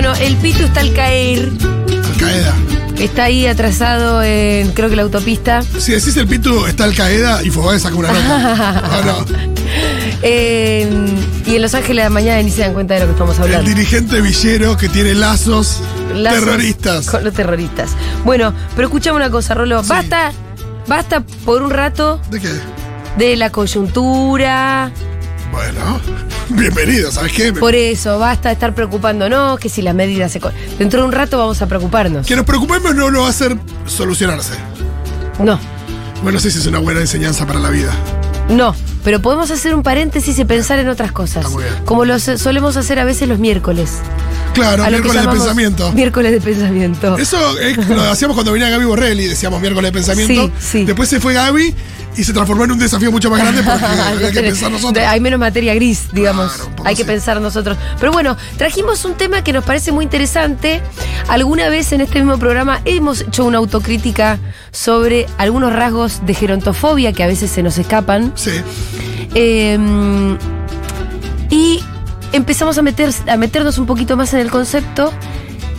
Bueno, el Pitu está al caer. Al Qaeda. Está ahí atrasado en, creo que la autopista. Si decís el Pitu está al Qaeda y Fogade saca una nota. No, no. Eh, y en Los Ángeles de la mañana ni se dan cuenta de lo que estamos El hablando. dirigente villero que tiene lazos, Lazos terroristas. Con los terroristas. Bueno, pero escuchame una cosa, Rolo. Sí. Basta, basta por un rato ¿De qué? de la coyuntura. Bueno, bienvenido, ¿sabes qué? Por eso, basta de estar preocupándonos, que si las medidas se... co- Dentro de un rato vamos a preocuparnos. Que nos preocupemos no lo va a hacer solucionarse. No, Bueno, no sé si es una buena enseñanza para la vida. no. Pero podemos hacer un paréntesis y pensar en otras cosas. Está muy bien. Como lo solemos hacer a veces los miércoles. Claro, a lo que miércoles de llamamos pensamiento. Miércoles de pensamiento. Eso eh, lo hacíamos cuando venía Gaby Borrelli, decíamos miércoles de pensamiento. Sí, sí. Después se fue Gaby y se transformó en un desafío mucho más grande porque había que pensar nosotros. Hay menos materia gris, digamos. Claro, Hay que pensar nosotros. Pero bueno, trajimos un tema que nos parece muy interesante. Alguna vez en este mismo programa hemos hecho una autocrítica sobre algunos rasgos de gerontofobia que a veces se nos escapan. Sí. Eh, y empezamos a, meter, a meternos un poquito más en el concepto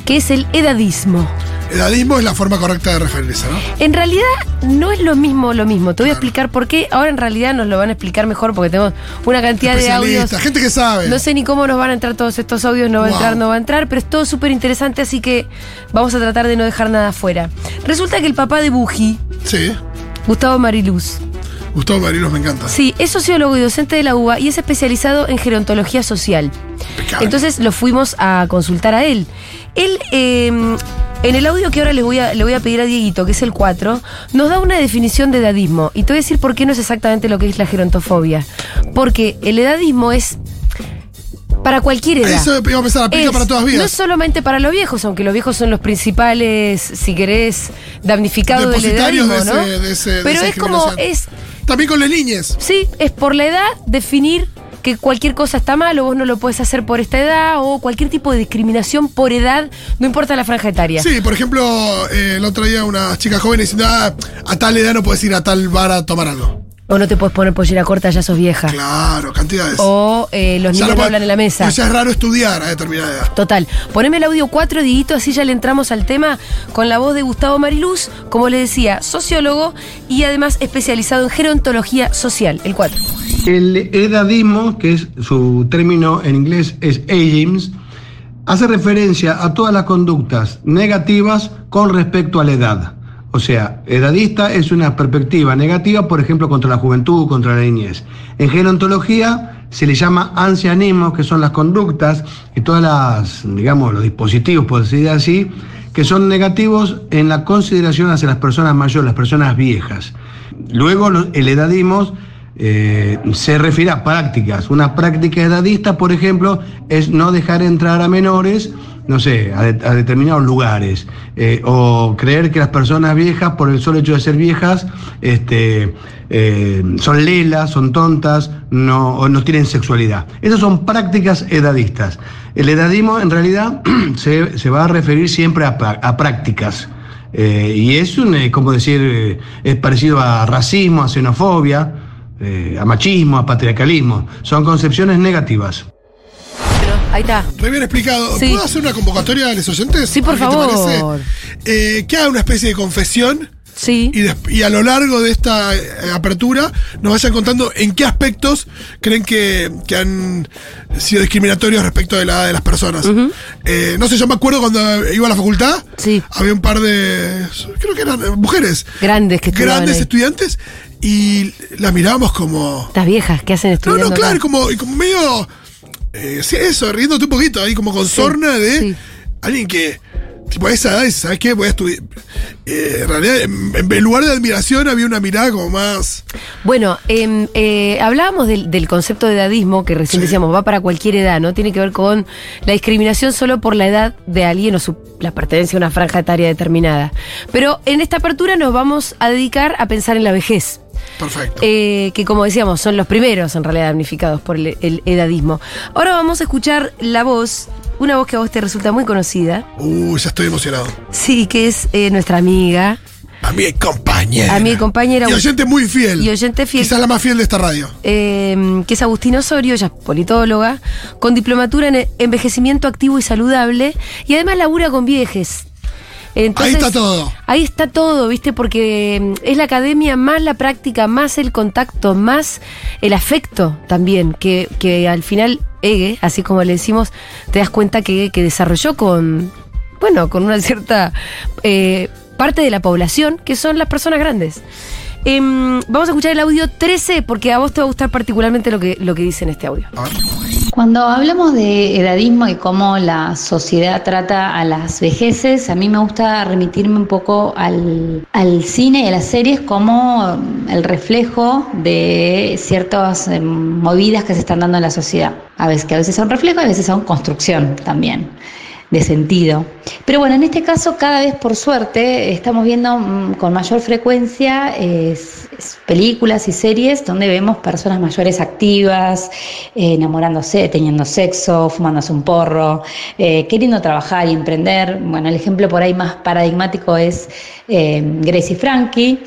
que es el edadismo. Edadismo es la forma correcta de referirse, ¿no? En realidad no es lo mismo lo mismo. Te voy a explicar por qué. Ahora en realidad nos lo van a explicar mejor porque tenemos una cantidad de audios. Gente que sabe. No sé ni cómo nos van a entrar todos estos audios, no va a entrar, no va a entrar, pero es todo súper interesante, así que vamos a tratar de no dejar nada afuera. Resulta que el papá de Buji, Sí. Gustavo Mariluz, Gustavo Marinos me encanta. sí, es sociólogo y docente de la UBA y es especializado en gerontología social. Impecable. Entonces lo fuimos a consultar a él. Él, eh, en el audio que ahora le voy, a, le voy a pedir a Dieguito, que es el 4, nos da una definición de edadismo. Y te voy a decir por qué no es exactamente lo que es la gerontofobia. Porque el edadismo es para cualquier edad. Eso iba a pensar, aplica Es- para todas No solamente para los viejos, aunque los viejos son los principales, si querés, damnificados del Depositarios de edadismo, ¿no? ese- de ese- de Pero es como, es También con las niñas. Sí, es por la edad definir que cualquier cosa está mal o vos no lo puedes hacer por esta edad o cualquier tipo de discriminación por edad, no importa la franja etaria. Sí, por ejemplo, eh, el otro día una chica joven diciendo, ah, a tal edad no puedes ir a tal bar a tomar algo. O no te puedes poner pollera corta, ya sos vieja. Claro, cantidades. O eh, los Ya niños no hablan en la mesa. pues ya es raro estudiar a determinada edad. Total. Poneme el audio 4, Diguito, así ya le entramos al tema con la voz de Gustavo Mariluz, como le decía, sociólogo y además especializado en gerontología social. El 4. El edadismo, que es su término en inglés es ageism, hace referencia a todas las conductas negativas con respecto a la edad. O sea, edadista es una perspectiva negativa, por ejemplo, contra la juventud, contra la niñez. En gerontología se le llama ancianismo, que son las conductas y todas las, digamos, los dispositivos, por decir así, que son negativos en la consideración hacia las personas mayores, las personas viejas. Luego el edadismo eh, se refiere a prácticas. Una práctica edadista, por ejemplo, es no dejar entrar a menores, no sé, a, de- a determinados lugares, eh, o creer que las personas viejas, por el solo hecho de ser viejas, este, eh, son lelas, son tontas, no, o no tienen sexualidad. Esas son prácticas edadistas. El edadismo, en realidad, se, se va a referir siempre a, a prácticas. Y es un, como decir, es parecido a racismo, a xenofobia, eh, a machismo, a patriarcalismo. Son concepciones negativas. Ahí está. Re bien explicado. Sí. ¿Puedo hacer una convocatoria a los oyentes? Sí, por qué te favor. parece. Eh, que haga una especie de confesión Sí. y, y a lo largo de esta eh, apertura nos vayan contando en qué aspectos creen que, que han sido discriminatorios respecto de la edad de las personas. Eh, no sé, yo me acuerdo cuando iba a la facultad, Sí. había un par de, creo que eran eh, mujeres, Grandes que grandes ahí. estudiantes, y las mirábamos como... Estas viejas que hacen No, estudiando no, claro, acá. como, como medio. eh, sí, eso, riéndote un poquito, ahí como con sorna de sí. alguien que, tipo, a esa edad, ¿sabes qué? Voy a estudiar. Eh, en realidad, en, en lugar de admiración, había una mirada como más. Bueno, em, eh, hablábamos del, del concepto de edadismo, que recién Sí. decíamos, va para cualquier edad, ¿no? Tiene que ver con la discriminación solo por la edad de alguien o su, la pertenencia a una franja etaria determinada. Pero en esta apertura nos vamos a dedicar a pensar en la vejez. Perfecto. eh, que como decíamos, son los primeros en realidad damnificados por el, el edadismo. Ahora vamos a escuchar la voz, una voz que a vos te resulta muy conocida, Uy, ya estoy emocionado. sí, que es eh, nuestra amiga, A mi compañera. A mi compañera. Y oyente muy fiel. Y oyente fiel. Quizás la más fiel de esta radio. eh, que es Agustina Osorio, ella es politóloga, con diplomatura en envejecimiento activo y saludable, y además labura con viejes. Entonces, Ahí está todo. Ahí está todo, ¿viste? Porque mm, es la academia más la práctica, más el contacto, más el afecto también, que, que al final Ege, así como le decimos, te das cuenta que, que desarrolló con, bueno, con una cierta eh, parte de la población, que son las personas grandes. Em, vamos a escuchar el audio 13 porque a vos te va a gustar particularmente lo que, lo que dice en este audio. Cuando hablamos de edadismo y cómo la sociedad trata a las vejeces, a mí me gusta remitirme un poco al, al cine y a las series como el reflejo de ciertas eh, movidas que se están dando en la sociedad. A veces que a veces son reflejo, a veces son construcción también de sentido. Pero bueno, en este caso cada vez por suerte estamos viendo mm, con mayor frecuencia películas y series donde vemos personas mayores activas, eh, enamorándose, teniendo sexo, fumándose un porro, eh, queriendo trabajar y emprender. Bueno, el ejemplo por ahí más paradigmático es eh, Gracie Frankie.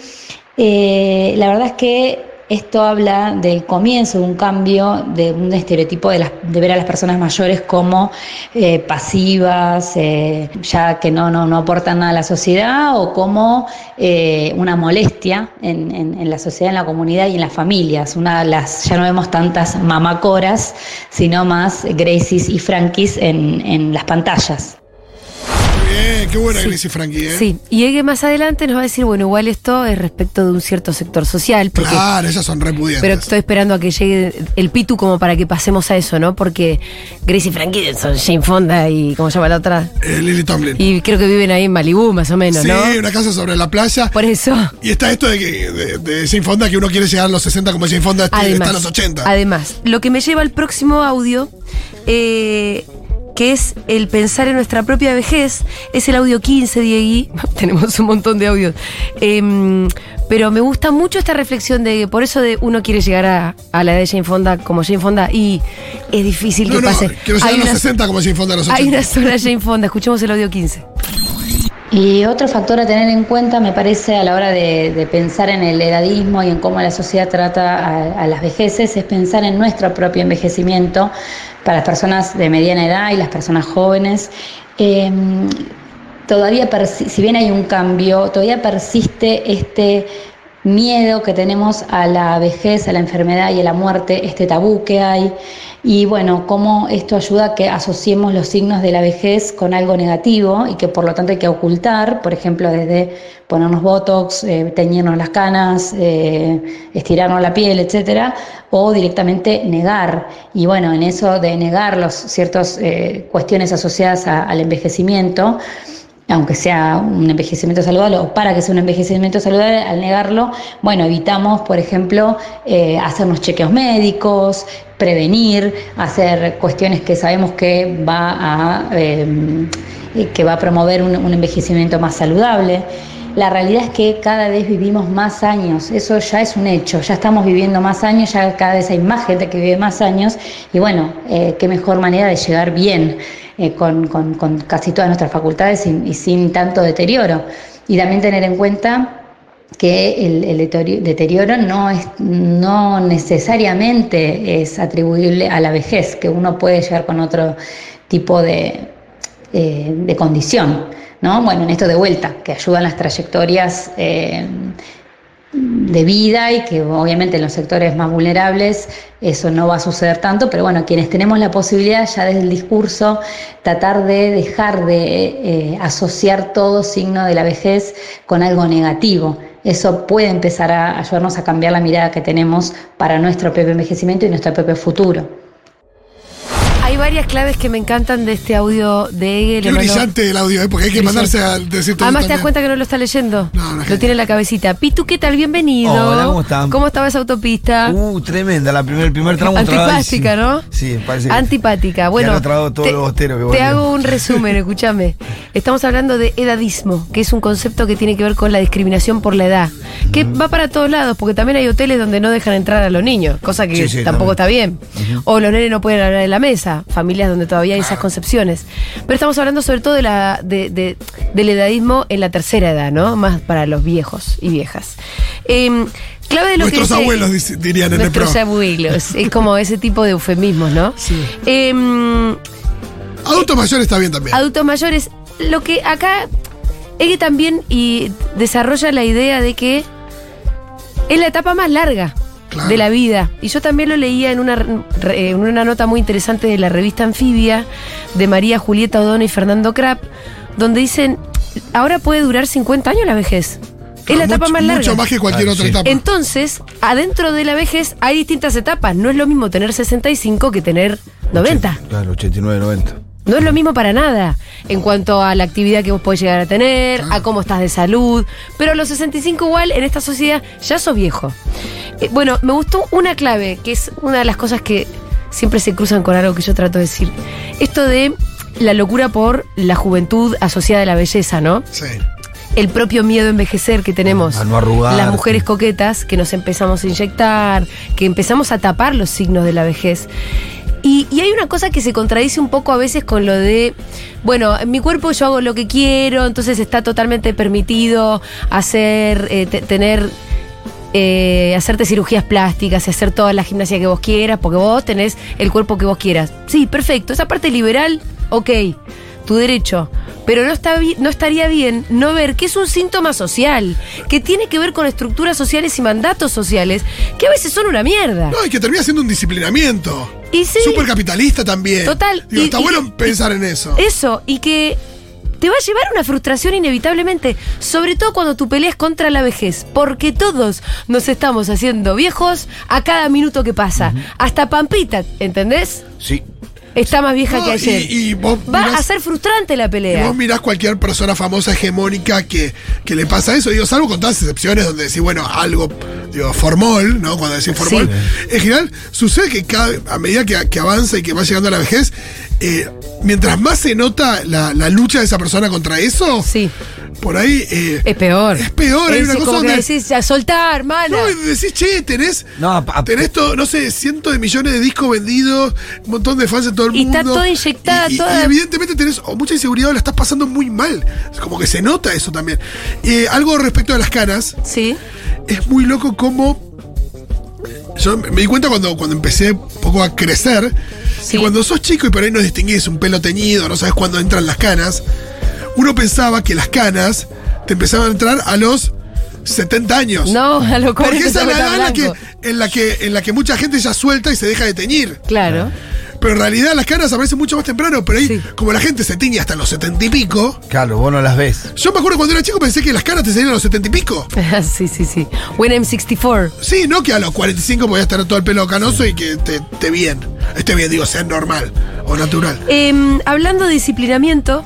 Eh, la verdad es que esto habla del comienzo de un cambio, de un estereotipo de, las- de ver a las personas mayores como eh, pasivas, eh, ya que no, no, no aportan nada a la sociedad, o como eh, una molestia en, en- la sociedad, en la comunidad y en las familias. Una de las, ya no vemos tantas mamacoras, sino más Gracies y Frankies en, en las pantallas. Bien, qué buena Sí. Gracie Frankie, ¿eh? Sí, y Ege más adelante nos va a decir, bueno, igual esto es respecto de un cierto sector social, porque Claro, ellas son repudiantes. Pero estoy esperando a que llegue el Pitu como para que pasemos a eso, ¿no? Porque Gracie y Frankie son Jane Fonda y ¿cómo se llama la otra? Eh, Lily Tomlin. Y creo que viven ahí en Malibú, más o menos, sí, ¿no? una casa sobre la playa. Por eso. Y está esto de que de, de Jane Fonda que uno quiere llegar a los 60 como Jane Fonda está a los 80. además, lo que me lleva al próximo audio, eh, que es el pensar en nuestra propia vejez, es el audio 15, Diegui. Tenemos un montón de audios. Em, pero me gusta mucho esta reflexión de que por eso de uno quiere llegar a, a la edad de Jane Fonda como Jane Fonda y es difícil no, que no, pase. quiero llegar Hay a los una- 60 como Jane Fonda a los 80. Hay una sola Jane Fonda, escuchemos el audio 15. Y otro factor a tener en cuenta, me parece, a la hora de, pensar en el edadismo y en cómo la sociedad trata a, las vejeces, es pensar en nuestro propio envejecimiento para las personas de mediana edad y las personas jóvenes. Eh, todavía, si bien hay un cambio, todavía persiste este miedo que tenemos a la vejez, a la enfermedad y a la muerte, este tabú que hay. Y bueno, cómo esto ayuda a que asociemos los signos de la vejez con algo negativo y que por lo tanto hay que ocultar, por ejemplo, desde ponernos botox, eh, teñirnos las canas, eh, estirarnos la piel, etcétera, o directamente negar. Y bueno, en eso de negar los ciertas eh, cuestiones asociadas al envejecimiento, aunque sea un envejecimiento saludable o para que sea un envejecimiento saludable, al negarlo, bueno, evitamos, por ejemplo, eh, hacernos chequeos médicos, prevenir, hacer cuestiones que sabemos que va a, eh, que va a promover un, un envejecimiento más saludable. La realidad es que cada vez vivimos más años, eso ya es un hecho, ya estamos viviendo más años, ya cada vez hay más gente que vive más años y bueno, eh, qué mejor manera de llegar bien eh, con, casi todas nuestras facultades y, sin tanto deterioro. Y también tener en cuenta que el, deterioro no, es, no necesariamente es atribuible a la vejez, que uno puede llegar con otro tipo de, eh, de condición. ¿No? Bueno, en esto de vuelta, que ayudan las trayectorias eh, de vida y que obviamente en los sectores más vulnerables eso no va a suceder tanto, pero bueno, quienes tenemos la posibilidad ya desde el discurso tratar de dejar de eh, asociar todo signo de la vejez con algo negativo. Eso puede empezar a ayudarnos a cambiar la mirada que tenemos para nuestro propio envejecimiento y nuestro propio futuro. Hay varias claves que me encantan de este audio de Ege. Qué le mando- brillante el audio, ¿eh? porque hay que Brillante. mandarse a decir todo Además te das cuenta que no lo está leyendo. No, no, lo tiene en la cabecita. Pitu, ¿qué tal? Bienvenido. Hola, ¿cómo están? ¿Cómo estaba esa autopista? Uh, tremenda, la primer, el primer tramo Antipática, ¿no? Sí, parece que- Antipática. Bueno, han atragado todos te, los bosteros que te volvieron. hago un resumen, escúchame. Estamos hablando de edadismo, que es un concepto que tiene que ver con la discriminación por la edad, que va para todos lados, porque también hay hoteles donde no dejan entrar a los niños, cosa que Sí, sí, tampoco está bien. O los nenes no pueden hablar en la mesa. Familias donde todavía hay esas concepciones. Pero estamos hablando sobre todo de la, de- de- del edadismo en la tercera edad, ¿no? Más para los viejos y viejas. Em, clave de lo Nuestros que dice- abuelos dirían en el Nuestros pro. abuelos. Es como ese tipo de eufemismos, ¿no? Sí. Em, Adultos mayores está bien también. adultos mayores, lo que acá es que también y desarrolla la idea de que es la etapa más larga Claro. de la vida. Y yo también lo leía en una, en una nota muy interesante de la revista Anfibia de María Julieta O'Donnell y Fernando Krapp, donde dicen, ahora puede durar 50 años la vejez. Es la Mucho- etapa más larga. Mucho más que cualquier otra sí. etapa. Entonces, adentro de la vejez hay distintas etapas. No es lo mismo tener 65 que tener 90. Claro, 89, 90. No es lo mismo para nada en cuanto a la actividad que vos podés llegar a tener, a cómo estás de salud. Pero a los 65 igual, en esta sociedad, ya sos viejo. Eh, bueno, me gustó una clave, que es una de las cosas que siempre se cruzan con algo que yo trato de decir. Esto de la locura por la juventud asociada a la belleza, ¿no? Sí. el propio miedo a envejecer que tenemos A no arrugarte. las mujeres coquetas, que nos empezamos a inyectar, que empezamos a tapar los signos de la vejez. Y, y hay una cosa que se contradice un poco a veces con lo de, bueno, en mi cuerpo yo hago lo que quiero, entonces está totalmente permitido hacer, eh, te- tener, eh, hacerte cirugías plásticas y hacer toda la gimnasia que vos quieras, porque vos tenés el cuerpo que vos quieras. Sí, perfecto, esa parte liberal, ok, tu derecho. Pero no, está no estaría bien no ver que es un síntoma social, que tiene que ver con estructuras sociales y mandatos sociales, que a veces son una mierda. No, y que termina siendo un disciplinamiento. Y sí, Súper capitalista también. Total, Digo, y- está y- bueno y- pensar en eso. eso, y que te va a llevar a una frustración inevitablemente, sobre todo cuando tu pelea es contra la vejez, porque todos nos estamos haciendo viejos a cada minuto que pasa. Hasta Pampita, ¿entendés? Sí. Está más vieja No, que y- ayer. y vos Va mirás- a ser frustrante la Y pelea. vos mirás cualquier persona famosa hegemónica que, que le pasa eso, digo, salvo con todas excepciones donde decís, bueno, algo, digo, formol, ¿no? Cuando decís formol. En general, sucede que cada, a medida que, que avanza y que va llegando a la vejez, eh, mientras más se nota la, la lucha de esa persona contra eso, Sí. por ahí eh, Es peor. Es peor, hay Es una cosa como que donde- decís, a soltar, hermana. No, y decís, che, tenés, No, tenés todo, no sé, cientos de millones de discos vendidos, un montón de fans en todo el Y mundo. está toda inyectada, y, y- toda- y evidentemente tenés o mucha inseguridad o la estás pasando muy mal. Como que se nota eso también. Eh, algo respecto a las canas, Sí. es muy loco como. Yo me di cuenta cuando, cuando empecé un poco a crecer, Sí. que cuando sos chico y por ahí no distinguís un pelo teñido, no sabes cuándo entran las canas, uno pensaba que las canas te empezaban a entrar a los 70 años. No, a lo Porque 40 esa es la edad en la, que, en, la que, en la que mucha gente ya suelta y se deja de teñir. Claro. Pero en realidad las canas aparecen mucho más temprano, pero ahí, Sí. como la gente se tiñe hasta los 70 y pico, Claro, vos no las ves. yo me acuerdo cuando era chico pensé que las canas te salían a los 70 y pico. sí, sí, sí. When I'm 64. Sí, no que a los 45 podías tener todo el pelo canoso y que te esté bien. Esté bien, digo, sea normal o natural. Em, hablando de disciplinamiento,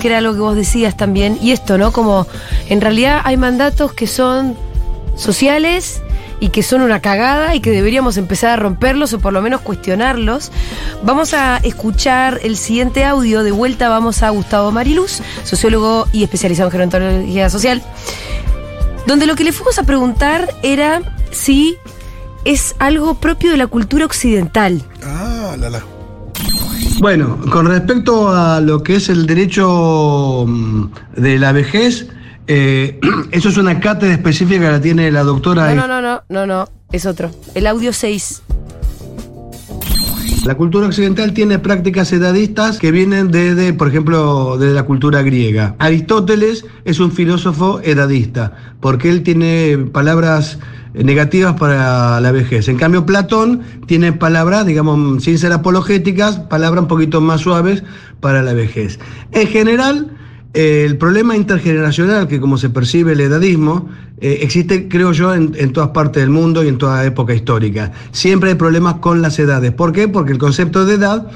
que era lo que vos decías también, y esto, ¿no? Como en realidad hay mandatos que son sociales y que son una cagada y que deberíamos empezar a romperlos o por lo menos cuestionarlos. Vamos a escuchar el siguiente audio. De vuelta vamos a Gustavo Mariluz, sociólogo y especializado en gerontología social, donde lo que le fuimos a preguntar era si es algo propio de la cultura occidental. Ah, la la. Bueno, con respecto a lo que es el derecho mm, de la vejez, eh, eso es una cátedra específica que la tiene la doctora. No, no, no, no, no, no, es otro. El audio 6. La cultura occidental tiene prácticas edadistas que vienen desde, por ejemplo, de la cultura griega. Aristóteles es un filósofo edadista, porque él tiene palabras negativas para la vejez. En cambio, Platón tiene palabras, digamos, sin ser apologéticas, palabras un poquito más suaves para la vejez. En general, el problema intergeneracional, que como se percibe el edadismo, eh, existe, creo yo, en, todas partes del mundo y en toda época histórica. Siempre hay problemas con las edades. ¿Por qué? Porque el concepto de edad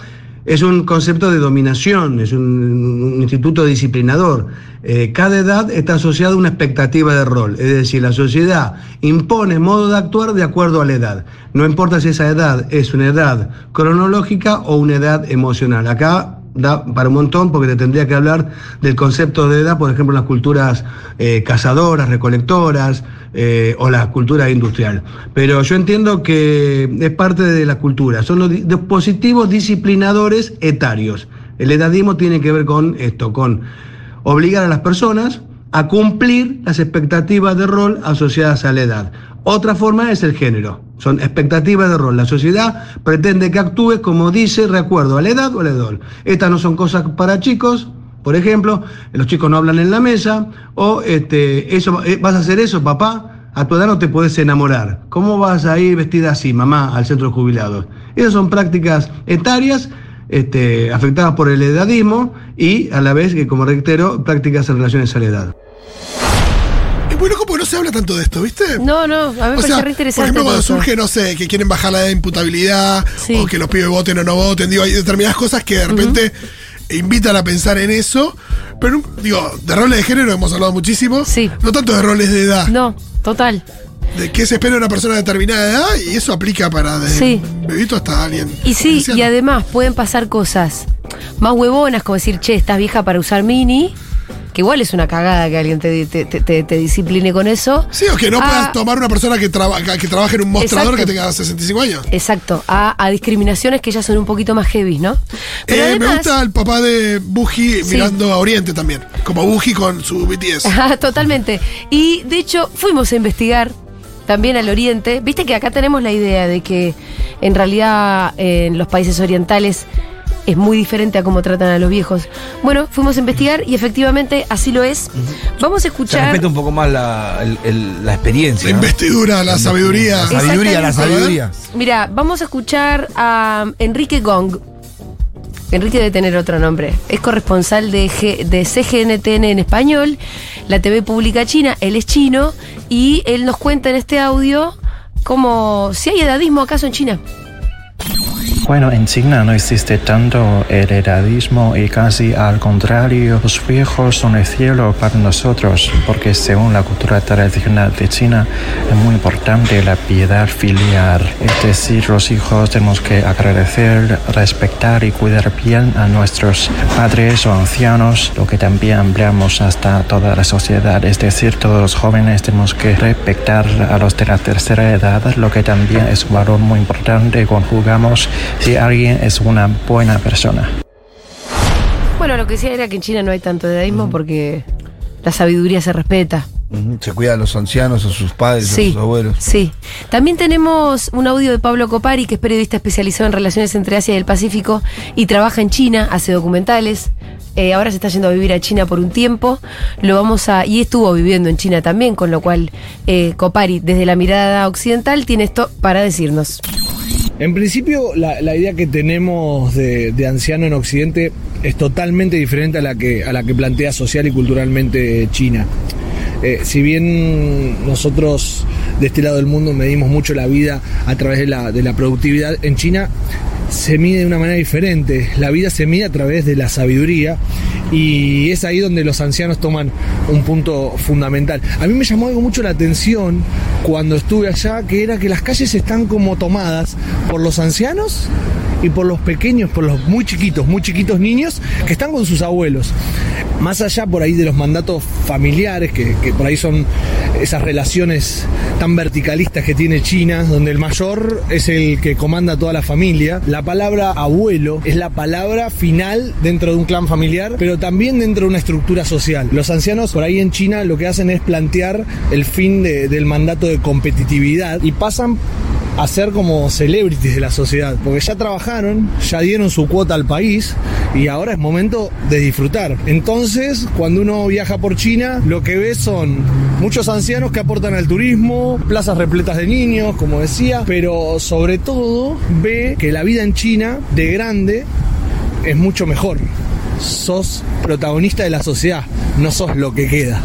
es un concepto de dominación, es un, un instituto disciplinador. Eh, cada edad está asociada a una expectativa de rol, es decir, la sociedad impone modo de actuar de acuerdo a la edad. No importa si esa edad es una edad cronológica o una edad emocional. Acá da para un montón porque te tendría que hablar del concepto de edad, por ejemplo, en las culturas eh, cazadoras, recolectoras eh, o la cultura industrial. Pero yo entiendo que es parte de la cultura, son los di- dispositivos disciplinadores etarios. El edadismo tiene que ver con esto, con obligar a las personas a cumplir las expectativas de rol asociadas a la edad. Otra forma es el género. Son expectativas de rol. La sociedad pretende que actúes como dice, recuerdo, a la edad o a la edad. Estas no son cosas para chicos. Por ejemplo, los chicos no hablan en la mesa, o este, eso, eh, vas a hacer eso, papá, a tu edad no te puedes enamorar. ¿Cómo vas a ir vestida así, mamá, al centro de jubilados? Esas son prácticas etarias este, afectadas por el edadismo y a la vez que, como reitero, prácticas en relaciones a la edad. Muy loco porque no se habla tanto de esto, ¿viste? No, no, a mí me parece sea, re por interesante. ejemplo, cuando eso. surge, no sé, que quieren bajar la edad de imputabilidad, Sí. o que los pibes voten o no voten, digo, hay determinadas cosas que de repente invitan a pensar en eso, pero, digo, de roles de género hemos hablado muchísimo, Sí. no tanto de roles de edad, No, total. de qué se espera de una persona de determinada edad, y eso aplica para desde Sí. un bebito hasta alguien. Y sí, anciano. y además pueden pasar cosas más huevonas, como decir, che, estás vieja para usar mini, que igual es una cagada que alguien te, te, te- te- te discipline con eso. Sí, o que no Ah, puedas tomar una persona que, trabaja que trabaje en un mostrador Exacto. que tenga 65 años. Exacto, a, a discriminaciones que ya son un poquito más heavy, ¿no? Pero Eh, me además, gusta el papá de Buji Sí. mirando a Oriente también, como Buji con su BTS. Ajá, totalmente. Y de hecho, fuimos a investigar también al oriente. Viste que acá tenemos la idea de que en realidad en los países orientales es muy diferente a cómo tratan a los viejos. Bueno, fuimos a investigar y efectivamente así lo es. Vamos a Se escuchar. respeta un poco más la, el- el- la experiencia. La ¿no? investidura, la sabiduría. La sabiduría, la sabiduría. Mira, vamos a escuchar a Enrique Gong. Enrique debe tener otro nombre. Es corresponsal de, G- de CGNTN en español, la TV pública china. Él es chino y él nos cuenta en este audio como si hay edadismo acaso en China. Bueno, en China no existe tanto heredadismo y casi al contrario, los viejos son el cielo para nosotros, porque según la cultura tradicional de China es muy importante la piedad filial. Es decir, los hijos tenemos que agradecer, respetar y cuidar bien a nuestros padres o ancianos, lo que también ampliamos hasta toda la sociedad. Es decir, todos los jóvenes tenemos que respetar a los de la tercera edad, lo que también es un valor muy importante conjugamos si alguien es una buena persona. Bueno, lo que decía era que en China no hay tanto edadismo porque la sabiduría se respeta. Se cuida a los ancianos, a sus padres, a Sí, sus abuelos. sí. También tenemos un audio de Pablo Copari, que es periodista especializado en relaciones entre Asia y el Pacífico y trabaja en China, hace documentales. Eh, ahora se está yendo a vivir a China por un tiempo. Lo vamos a. y estuvo viviendo en China también, con lo cual eh, Copari, desde la mirada occidental, tiene esto para decirnos. En principio, la, idea que tenemos de, de anciano en Occidente es totalmente diferente a la que, a la que plantea social y culturalmente China. Eh, si bien nosotros de este lado del mundo medimos mucho la vida a través de la, de la productividad, en China se mide de una manera diferente. La vida se mide a través de la sabiduría y es ahí donde los ancianos toman un punto fundamental. A mí me llamó algo mucho la atención cuando estuve allá, que era que las calles están como tomadas por los ancianos y por los pequeños, por los muy chiquitos, muy chiquitos niños que están con sus abuelos. Más allá por ahí de los mandatos familiares, que, por ahí son esas relaciones tan verticalistas que tiene China, donde el mayor es el que comanda toda la familia, la palabra abuelo es la palabra final dentro de un clan familiar, pero también dentro de una estructura social. Los ancianos por ahí en China lo que hacen es plantear el fin de- del mandato de competitividad y pasan a ser como celebrities de la sociedad, porque ya trabajaron, ya dieron su cuota al país y ahora es momento de disfrutar. Entonces, cuando uno viaja por China, lo que ve son muchos ancianos que aportan al turismo, plazas repletas de niños, como decía, pero sobre todo ve que la vida en China de grande es mucho mejor. Sos protagonista de la sociedad, no sos lo que queda.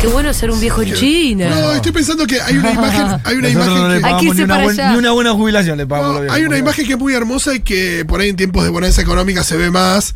Qué bueno ser un viejo en China. No, estoy pensando que hay una imagen, hay una Nosotros no imagen le que, pagamos ni una, para buen- allá. ni una buena jubilación le pagamos. No, hay una imagen que es muy hermosa y que por ahí en tiempos de bonanza económica se ve más.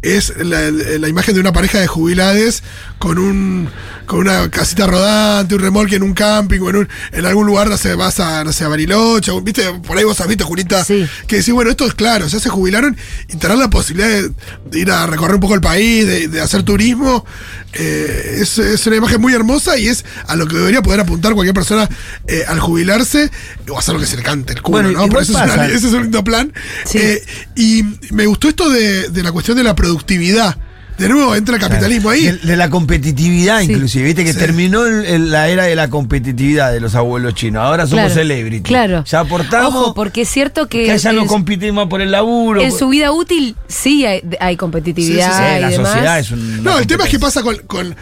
Es la, la imagen de una pareja de jubilades con un con una casita rodante, un remolque en un camping o en, un- en algún lugar, no sé, vas a, no sé, a Bariloche, o, viste, por ahí vos has visto, Julita, Sí. que decís, bueno, esto es claro, ya se jubilaron y tendrán la posibilidad de, de ir a recorrer un poco el país, de, de hacer turismo. Eh, es, es una imagen muy hermosa y es a lo que debería poder apuntar cualquier persona eh, al jubilarse o hacer lo que se le cante el culo, Bueno, ¿no? Pero ese es, una- pasa. ese es un lindo plan. Sí. Eh, y me gustó esto de, de la cuestión de la productividad. De nuevo entra el capitalismo ahí. De, de la competitividad, Sí. inclusive. Viste que Sí. terminó el- el- la era de la competitividad de los abuelos chinos. Ahora somos Claro, celebrity. Claro. Ya aportamos. Ojo, porque es cierto que. que ya no competimos por el laburo. En su vida útil sí hay, hay competitividad Sí, sí, Sí, y la demás. sociedad es un. No, el tema es qué pasa con, con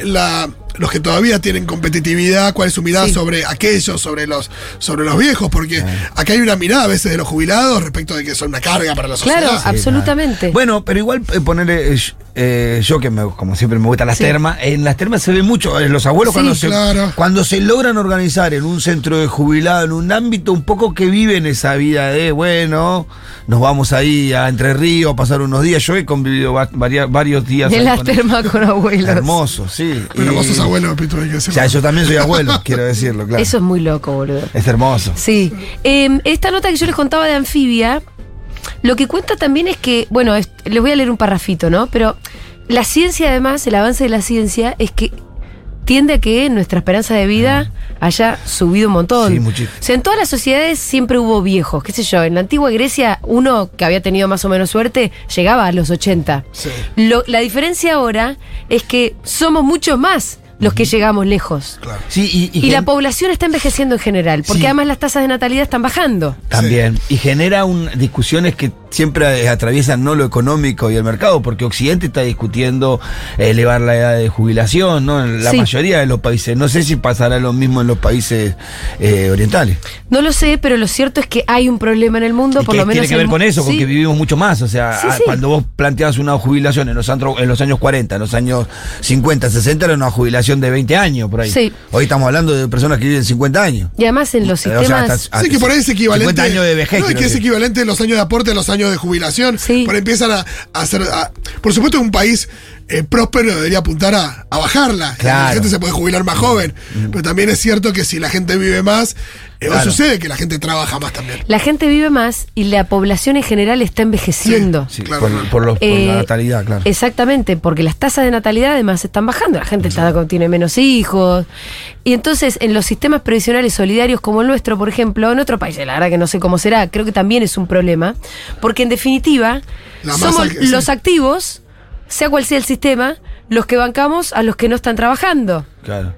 la, los que todavía tienen competitividad, cuál es su mirada Sí. sobre aquellos, sobre los, sobre los viejos, porque acá hay una mirada a veces de los jubilados respecto de que son una carga para la sociedad. Claro, absolutamente. Bueno, pero igual eh, ponerle. eh, eh, yo que me- como siempre me gustan las Sí. termas, en las termas se ve mucho, eh, los abuelos Sí, cuando, se, claro. cuando se logran organizar en un centro de jubilado, en un ámbito un poco que viven esa vida de, bueno, nos vamos ahí a Entre Ríos a pasar unos días. Yo he convivido va- varia- varios días. en las con- termas con abuelos. Hermoso, sí. Pero Y- vos sos abuelo, Pito, hay que O decirlo. sea, yo también soy abuelo, quiero decirlo, claro. Eso es muy loco, boludo. Es hermoso. Sí. Eh, esta nota que yo les contaba de anfibia, lo que cuenta también es que, bueno, es- les voy a leer un parrafito, ¿no? Pero la ciencia, además, el avance de la ciencia es que tiende a que nuestra esperanza de vida haya subido un montón. Sí, muchísimo. O sea, en todas las sociedades siempre hubo viejos, qué sé yo. En la antigua Grecia, uno que había tenido más o menos suerte llegaba a los 80. Sí. Lo- la diferencia ahora es que somos muchos más los que llegamos lejos. Sí, y, Y, y la población está envejeciendo en general, porque Sí. además las tasas de natalidad están bajando. También. Y genera un, discusiones que siempre atraviesan no lo económico y el mercado, porque Occidente está discutiendo eh, elevar la edad de jubilación, ¿no? En la Sí. mayoría de los países. No sé si pasará lo mismo en los países eh, orientales. No lo sé, pero lo cierto es que hay un problema en el mundo, Y por que lo menos. tiene que ver con eso, con Sí. que vivimos mucho más. O sea, Sí, a- sí. cuando vos planteabas una jubilación en los, antro- en los años 40, en los años 50, 60, era una jubilación de 20 años por ahí. Sí. Hoy estamos hablando de personas que viven 50 años. Y además en los Eh, o sea, sistemas. hasta- Sí, que por ahí es equivalente. 50 años de vejez. No, es que es equivalente los años de aporte a los años de jubilación. Sí. Por ahí empiezan a, a hacer. a- por supuesto, un país eh, próspero debería apuntar a, a bajarla. Claro. La gente se puede jubilar más joven. Pero también es cierto que si la gente vive más, eh, Claro. sucede que la gente trabaja más también. La gente vive más y la población en general está envejeciendo. Sí, Claro. por, por los- por Eh, la natalidad, claro. Exactamente, porque las tasas de natalidad además están bajando, la gente está, tiene menos hijos. Y entonces en los sistemas previsionales solidarios como el nuestro, por ejemplo, en otro país, la verdad que no sé cómo será, creo que también es un problema, porque en definitiva La somos sí. los activos, sea cual sea el sistema, los que bancamos a los que no están trabajando. claro.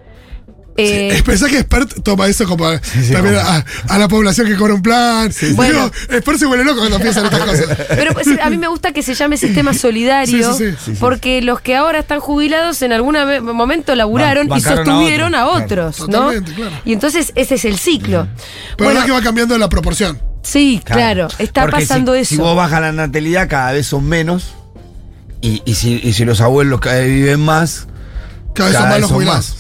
Eh, Es pensar que Expert toma eso como a- sí, también como- a, a la población que cobra un plan. Bueno. Digo, Expert se vuelve loco cuando piensa en estas cosas. Pero pues, a mí me gusta que se llame sistema solidario, Sí, sí, sí. porque los que ahora están jubilados en algún momento laburaron Ban- y a sostuvieron a, otros, claro. ¿no? Claro. Y entonces ese es el ciclo. Pero Bueno, es que va cambiando la proporción. sí, claro, está Porque pasando si, eso. Si vos bajas la natalidad, cada vez son menos. Y, y si, y si los abuelos cada vez viven más, Cada vez son Cada más vez los son jubilados.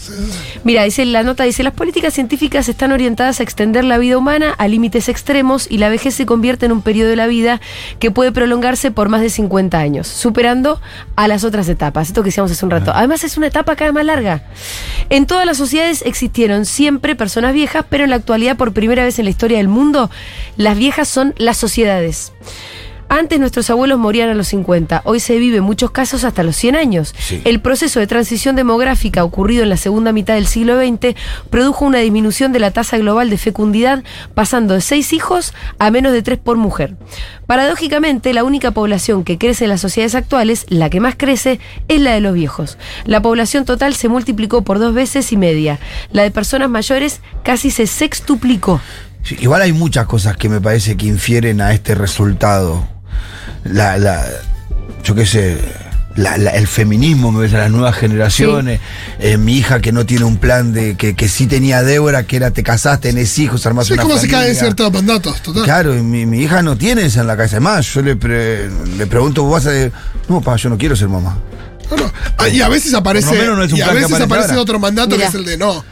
Mira, dice la nota dice las políticas científicas están orientadas a extender la vida humana a límites extremos y la vejez se convierte en un periodo de la vida que puede prolongarse por más de 50 años, superando a las otras etapas. Esto que decíamos hace un rato. Además es una etapa cada vez más larga. En todas las sociedades existieron siempre personas viejas, pero en la actualidad por primera vez en la historia del mundo las viejas son las sociedades. Antes nuestros abuelos morían a los 50, hoy se vive en muchos casos hasta los 100 años. Sí. El proceso de transición demográfica ocurrido en la segunda mitad del siglo XX produjo una disminución de la tasa global de fecundidad, pasando de 6 hijos a menos de 3 por mujer. Paradójicamente, la única población que crece en las sociedades actuales, la que más crece, es la de los viejos. La población total se multiplicó por dos veces y media. La de personas mayores casi se sextuplicó. Sí, igual hay muchas cosas que me parece que infieren a este resultado. La, la, yo qué sé, la- la- el feminismo, me parece, las nuevas generaciones. eh, mi hija que no tiene un plan de que, que sí tenía deuda, que era te casaste, tenés hijos, armás Sí, una cómo se caen ciertos mandatos, total. Claro, y mi, mi hija no tiene esa en la cabeza. Es más, yo le, pre- le pregunto, ¿vos vas a.? No, pa, yo no quiero ser mamá. No, no. Ah, y a veces aparece, no es un y a veces aparece aparece otro mandato Mirá. que es el de no.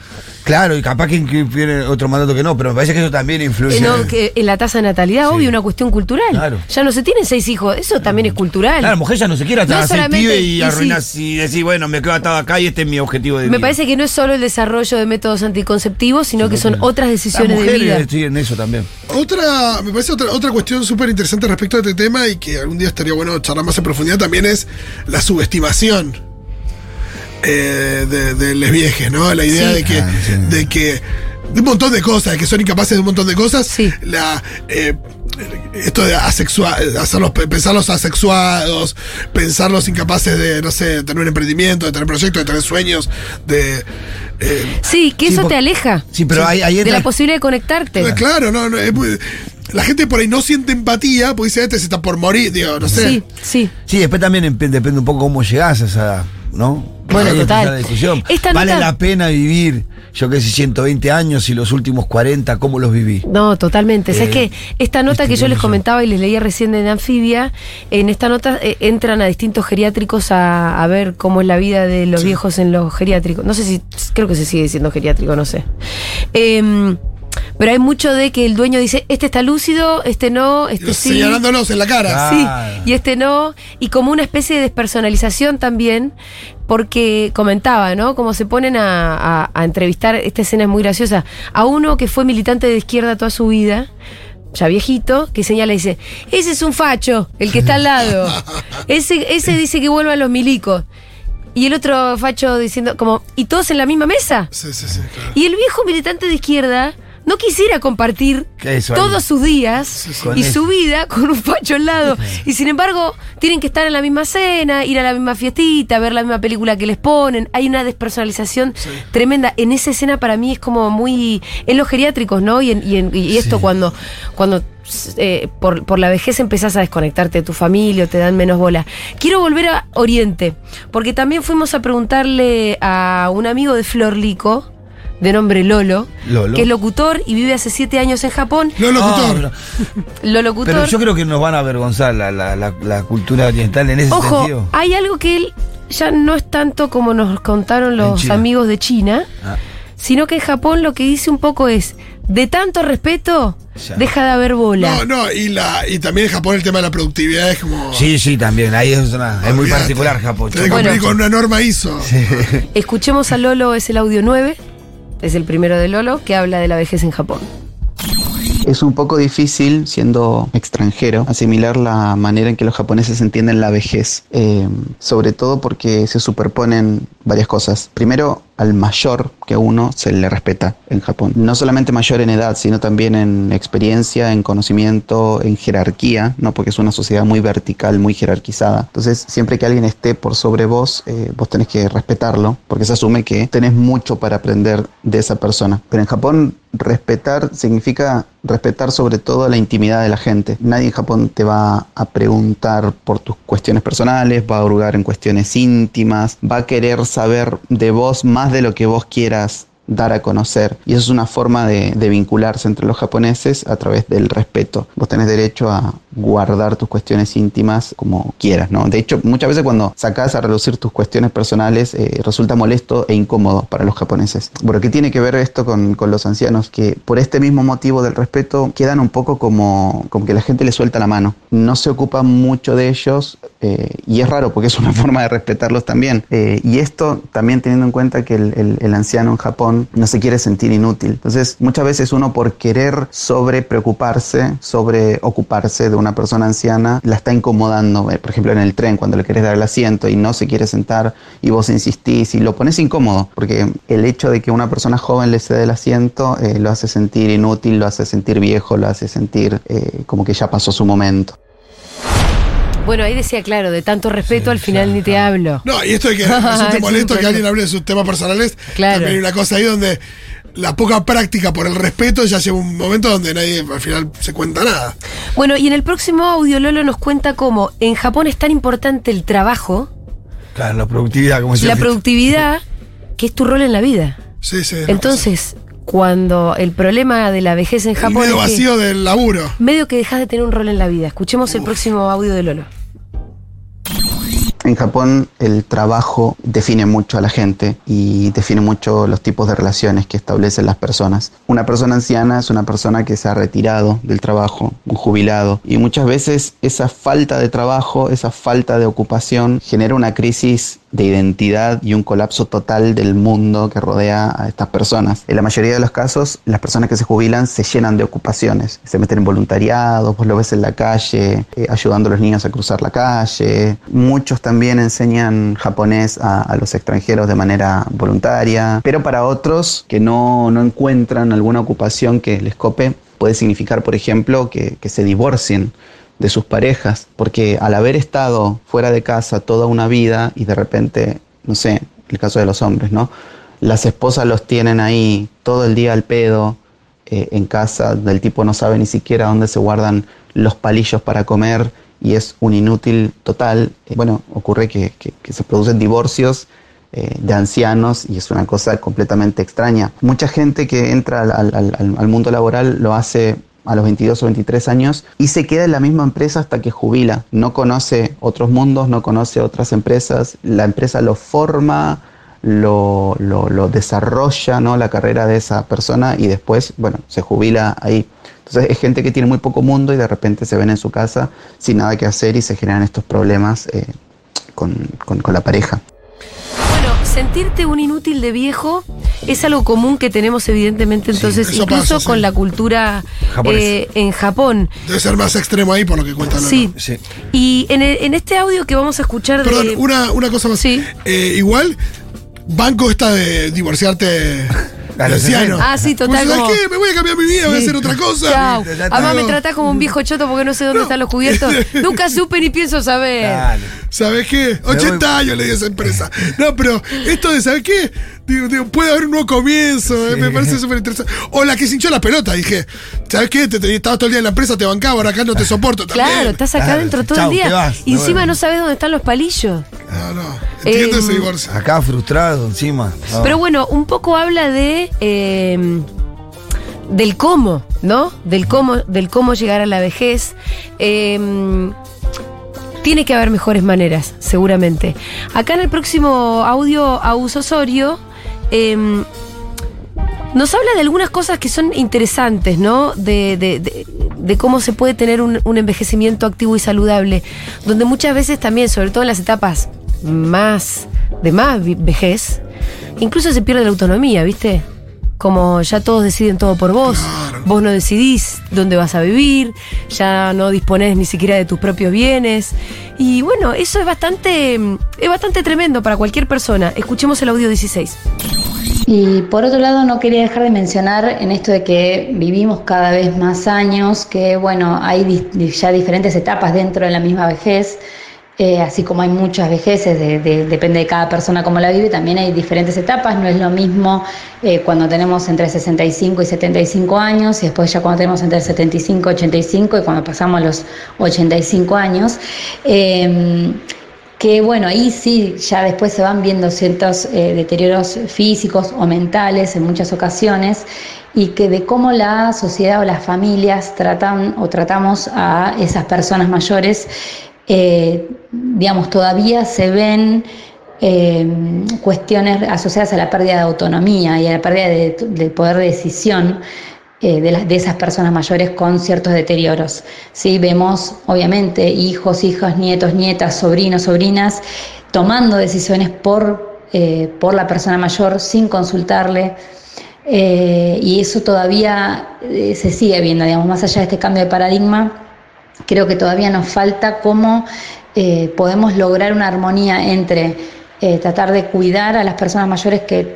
Claro, y capaz que viene otro mandato que no, pero me parece que eso también influye. Eh, no, que en la tasa de natalidad, obvio, una cuestión cultural. Claro. Ya no se tienen seis hijos, eso también es cultural. Claro, la mujer ya no se quiere No atrás, el solamente- pibe y y sí. arruinas y decir, bueno, me quedo atado acá y este es mi objetivo de Me vida. parece que no es solo el desarrollo de métodos anticonceptivos, sino que son otras decisiones de vida. estoy en eso también. Otra, me parece otra, otra cuestión súper interesante respecto a este tema y que algún día estaría bueno charlar más en profundidad también es la subestimación eh, de, de les viejes, ¿no? La idea Sí. de que, Ah, sí. de que de un montón de cosas, de que son incapaces de un montón de cosas. Sí. La eh, esto de asexual, hacerlos, pensarlos asexuados, pensarlos incapaces de, no sé, tener un emprendimiento, de tener proyectos, de tener sueños, de eh, Sí, que Sí, eso te aleja Sí, pero ahí, ahí de entra- la posibilidad de conectarte. Eh, Claro, no, no, es muy- la gente por ahí no siente empatía porque dice, este se está por morir, digo, no sé. Sí, sí. Sí, después también empe- depende un poco cómo llegás a esa, ¿no? Bueno, total. la discusión. Esta ¿Vale nota- la pena vivir, yo qué sé, 120 años y los últimos 40, cómo los viví? No, totalmente. ¿Sabes Eh, qué? Esta nota que yo les comentaba y les leía recién en Anfibia, en esta nota eh, entran a distintos geriátricos a, a ver cómo es la vida de los viejos en los geriátricos. No sé si, creo que se sigue diciendo geriátrico, no sé. Em, pero hay mucho de que el dueño dice, este está lúcido, este no, este sí. Señalándolos en la cara. Sí, y este no, y como una especie de despersonalización también, porque comentaba, ¿no? Como se ponen a, a- a entrevistar, esta escena es muy graciosa, a uno que fue militante de izquierda toda su vida, ya viejito, que señala y dice, ese es un facho, el que está al lado, ese, ese dice que vuelvan los milicos. Y el otro facho diciendo, como, ¿y todos en la misma mesa? Sí, sí, sí, claro. Y el viejo militante de izquierda no quisiera compartir todos sus días Con y su vida con un facho al lado. Y sin embargo, tienen que estar en la misma cena, ir a la misma fiestita, ver la misma película que les ponen. Hay una despersonalización tremenda. En esa escena para mí es como muy... En los geriátricos, ¿no? Y, en- y en- y esto cuando... cuando eh, por, por la vejez empezás a desconectarte de tu familia o te dan menos bola. Quiero volver a Oriente, porque también fuimos a preguntarle a un amigo de Florlico, de nombre Lolo, Lolo. que es locutor y vive hace siete años en Japón. Lo locutor. Ah, Lo locutor. pero yo creo que nos van a avergonzar la, la- la- la cultura oriental en ese Ojo, sentido. hay algo que él ya no es tanto como nos contaron los amigos de China, Ah. sino que en Japón lo que dice un poco es, de tanto respeto, Ya. deja de haber bola. No, no, y, la, y también en Japón el tema de la productividad es como. Sí, sí, también. Ahí es, una- es muy particular Japón. Tenés que Bueno. cumplir con una norma ISO. Escuchemos a Lolo, es el audio 9, es el primero de Lolo, que habla de la vejez en Japón. Es un poco difícil, siendo extranjero, asimilar la manera en que los japoneses entienden la vejez, eh, sobre todo porque se superponen varias cosas. Primero, al mayor que uno se le respeta en Japón. No solamente mayor en edad, sino también en experiencia, en conocimiento, en jerarquía, ¿no? porque es una sociedad muy vertical, muy jerarquizada. Entonces, siempre que alguien esté por sobre vos, eh, vos tenés que respetarlo, porque se asume que tenés mucho para aprender de esa persona. Pero en Japón, respetar significa respetar sobre todo la intimidad de la gente. Nadie en Japón te va a preguntar por tus cuestiones personales, va a hurgar en cuestiones íntimas, va a querer saber de vos más de lo que vos quieras dar a conocer. Y eso es una forma de, de vincularse entre los japoneses a través del respeto. Vos tenés derecho a guardar tus cuestiones íntimas como quieras, ¿no? De hecho, muchas veces cuando sacás a relucir tus cuestiones personales eh, resulta molesto e incómodo para los japoneses. Bueno, ¿qué tiene que ver esto con, con los ancianos? Que por este mismo motivo del respeto quedan un poco como, como que la gente les suelta la mano. No se ocupa mucho de ellos eh, y es raro porque es una forma de respetarlos también. Eh, y esto también teniendo en cuenta que el, el- el anciano en Japón no se quiere sentir inútil. Entonces, muchas veces uno por querer sobre preocuparse, sobre ocuparse de una persona anciana, la está incomodando. Eh, Por ejemplo, en el tren, cuando le querés dar el asiento y no se quiere sentar y vos insistís y lo pones incómodo, porque el hecho de que una persona joven le cede el asiento eh, lo hace sentir inútil, lo hace sentir viejo, lo hace sentir eh, como que ya pasó su momento. Bueno, ahí decía, claro, de tanto respeto al final ni te hablo. No, y esto de que resulte Es molesto que alguien hable de sus temas personales, Claro. también hay una cosa ahí donde la poca práctica por el respeto ya llega un momento donde nadie al final se cuenta nada. Bueno, y en el próximo audio Lolo nos cuenta cómo en Japón es tan importante el trabajo, Claro, la productividad, como la productividad, que es tu rol en la vida. Sí, sí. Entonces, cuando el problema de la vejez en el Japón medio es que vacío del laburo. medio que dejas de tener un rol en la vida. Escuchemos el próximo audio de Lolo. En Japón el trabajo define mucho a la gente y define mucho los tipos de relaciones que establecen las personas. Una persona anciana es una persona que se ha retirado del trabajo, un jubilado, y muchas veces esa falta de trabajo, esa falta de ocupación genera una crisis de identidad y un colapso total del mundo que rodea a estas personas. En la mayoría de los casos, las personas que se jubilan se llenan de ocupaciones, se meten en voluntariado, vos lo ves en la calle, eh, ayudando a los niños a cruzar la calle. Muchos también enseñan japonés a, los extranjeros de manera voluntaria, pero para otros que no, no encuentran alguna ocupación que les cope, puede significar, por ejemplo, que se divorcien de sus parejas, porque al haber estado fuera de casa toda una vida y de repente, no sé, el caso de los hombres, ¿no? Las esposas los tienen ahí todo el día al pedo eh, en casa, del tipo no sabe ni siquiera dónde se guardan los palillos para comer y es un inútil total. Eh, bueno, ocurre que, que- se producen divorcios eh, de ancianos y es una cosa completamente extraña. Mucha gente que entra al- al mundo laboral lo hace a los 22 o 23 años y se queda en la misma empresa hasta que jubila. No conoce otros mundos, no conoce otras empresas. La empresa lo forma, lo, lo- desarrolla, ¿no? La carrera de esa persona y después, bueno, se jubila ahí. Entonces es gente que tiene muy poco mundo y de repente se ven en su casa sin nada que hacer y se generan estos problemas eh, con- con- con la pareja. Sentirte un inútil de viejo es algo común que tenemos evidentemente entonces incluso pasa, sí. con la cultura eh, en Japón. Debe ser más extremo ahí por lo que cuenta Lola. Sí. Sí. Y en, el- en este audio que vamos a escuchar Perdón, de... una, una cosa más. Sí. Eh, igual, banco esta de divorciarte A los anciano. 60. Ah, sí, total, Porque, ¿sabes como- qué? Me voy a cambiar mi vida, voy a hacer otra cosa. Chao. Ya está. Además me tratás como un viejo choto porque no sé dónde No. están los cubiertos. Nunca supe ni pienso saber. Dale. ¿Sabes qué? 80 años le di a esa empresa. No, pero esto de, ¿sabes qué? Digo, digo, puede haber un nuevo comienzo, eh, me parece súper interesante. O la que se hinchó la pelota, dije, ¿sabes qué? Te, te- estabas todo el día en la empresa, te bancaba, ahora acá no te soporto también. Claro, estás acá Claro, dentro todo chau, el día. vas, y no encima no sabes dónde están los palillos. No, no, entiendo Em, ese divorcio. Acá frustrado encima. No. Pero bueno, un poco habla de. eh, del cómo, ¿no? Del cómo, del cómo llegar a la vejez. Eh, tiene que haber mejores maneras, seguramente. Acá en el próximo audio, Aus Osorio eh, nos habla de algunas cosas que son interesantes, ¿no? De, de- de- de cómo se puede tener un, un envejecimiento activo y saludable, donde muchas veces también, sobre todo en las etapas más de más vejez, incluso se pierde la autonomía, ¿viste? Como ya todos deciden todo por vos, vos no decidís dónde vas a vivir, ya no disponés ni siquiera de tus propios bienes. Y bueno, eso es bastante, es bastante tremendo para cualquier persona. Escuchemos el audio 16. Y por otro lado, no quería dejar de mencionar en esto de que vivimos cada vez más años, que bueno, hay ya diferentes etapas dentro de la misma vejez, eh, así como hay muchas vejeces, de- de- depende de cada persona cómo la vive, también hay diferentes etapas, no es lo mismo eh, cuando tenemos entre 65 y 75 años, y después ya cuando tenemos entre 75 y 85 y cuando pasamos los 85 años. Eh, que bueno, ahí sí, ya después se van viendo ciertos eh, deterioros físicos o mentales en muchas ocasiones y que de cómo la sociedad o las familias tratan o tratamos a esas personas mayores, eh, digamos, todavía se ven eh, cuestiones asociadas a la pérdida de autonomía y a la pérdida de- poder de decisión eh, de, las, de esas personas mayores con ciertos deterioros. ¿sí? Vemos, obviamente, hijos, hijas, nietos, nietas, sobrinos, sobrinas, tomando decisiones por, por la persona mayor sin consultarle. y eso todavía se sigue viendo, digamos, más allá de este cambio de paradigma, creo que todavía nos falta cómo eh, podemos lograr una armonía entre eh, tratar de cuidar a las personas mayores que